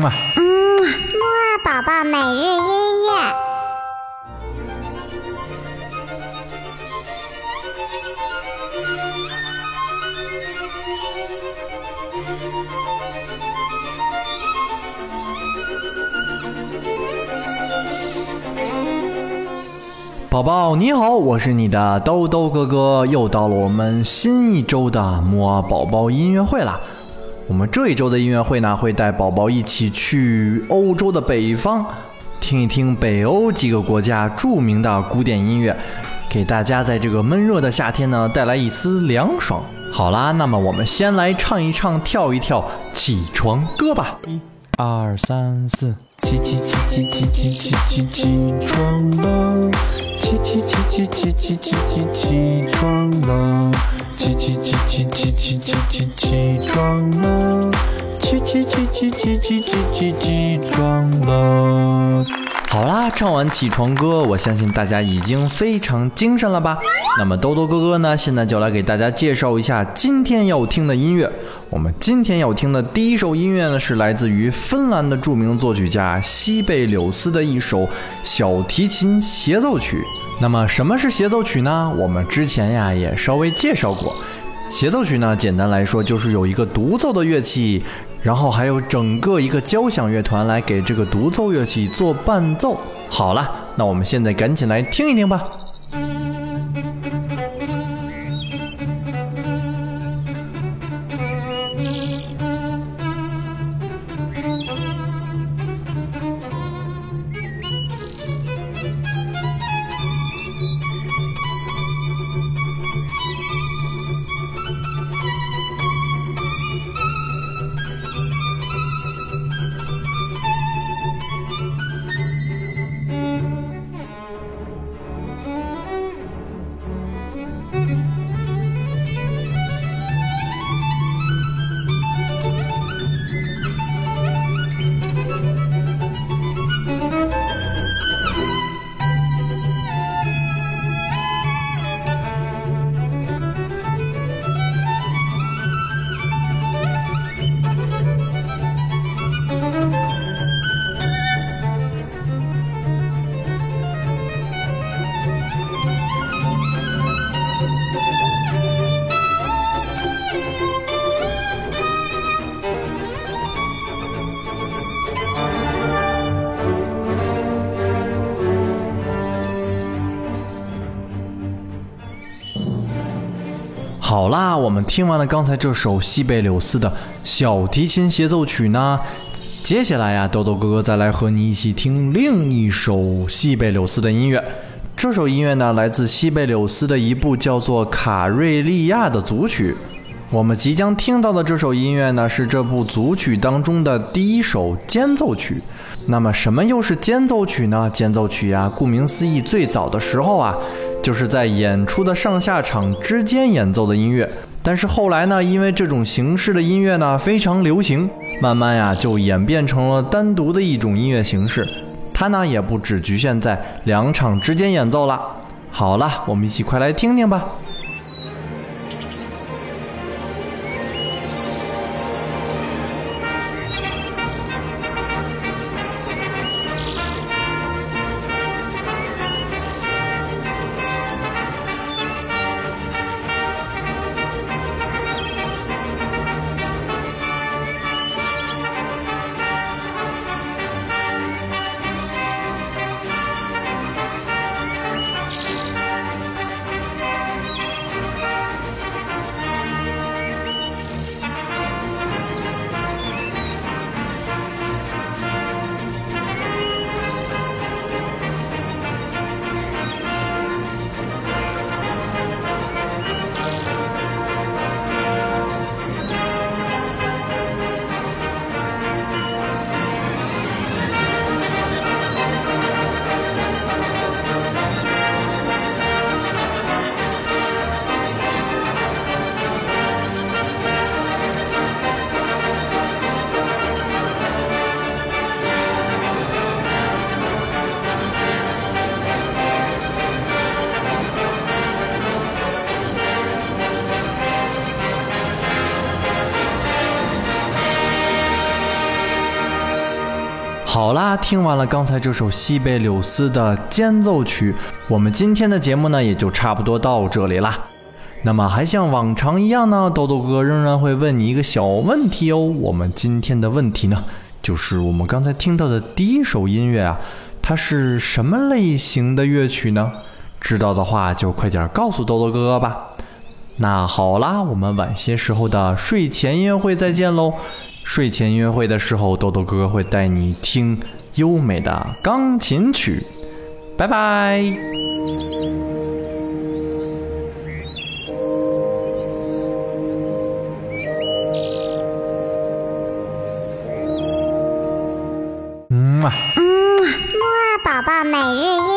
嗯啊，嗯，木二宝宝每日音乐。宝宝你好，我是你的兜兜哥哥，又到了我们新一周的木二宝宝音乐会啦。我们这一周的音乐会呢，会带宝宝一起去欧洲的北方，听一听北欧几个国家著名的古典音乐，给大家在这个闷热的夏天呢带来一丝凉爽。好啦，那么我们先来唱一唱、跳一跳起床歌吧。一、二、三、四，起起起起起起起起起床了，起起起起起起起起起床了。起起起起起起起起起床，叽叽叽叽叽起床了。好啦，唱完起床歌，我相信大家已经非常精神了吧？那么兜兜哥哥呢，现在就来给大家介绍一下今天要听的音乐。我们今天要听的第一首音乐呢，是来自于芬兰的著名作曲家西贝柳斯的一首小提琴协奏曲。那么什么是协奏曲呢？我们之前呀也稍微介绍过，协奏曲呢简单来说就是有一个独奏的乐器，然后还有整个一个交响乐团来给这个独奏乐器做伴奏。好了，那我们现在赶紧来听一听吧。好啦，我们听完了刚才这首西贝柳斯的小提琴协奏曲呢，接下来呀，豆豆哥哥再来和你一起听另一首西贝柳斯的音乐。这首音乐呢，来自西贝柳斯的一部叫做《卡瑞利亚》的组曲。我们即将听到的这首音乐呢，是这部组曲当中的第一首间奏曲。那么，什么又是间奏曲呢？间奏曲呀，顾名思义，最早的时候啊。就是在演出的上下场之间演奏的音乐，但是后来呢，因为这种形式的音乐呢非常流行，慢慢呀就演变成了单独的一种音乐形式。它呢也不只局限在两场之间演奏了。好了，我们一起快来听听吧。好啦，听完了刚才这首西贝柳斯的间奏曲，我们今天的节目呢也就差不多到这里啦。那么还像往常一样呢，豆豆哥仍然会问你一个小问题哦。我们今天的问题呢，就是我们刚才听到的第一首音乐啊，它是什么类型的乐曲呢？知道的话就快点告诉豆豆哥哥吧。那好啦，我们晚些时候的睡前音乐会再见喽。睡前音乐会的时候，豆豆哥哥会带你听优美的钢琴曲。拜拜。嗯，木啊宝宝每日。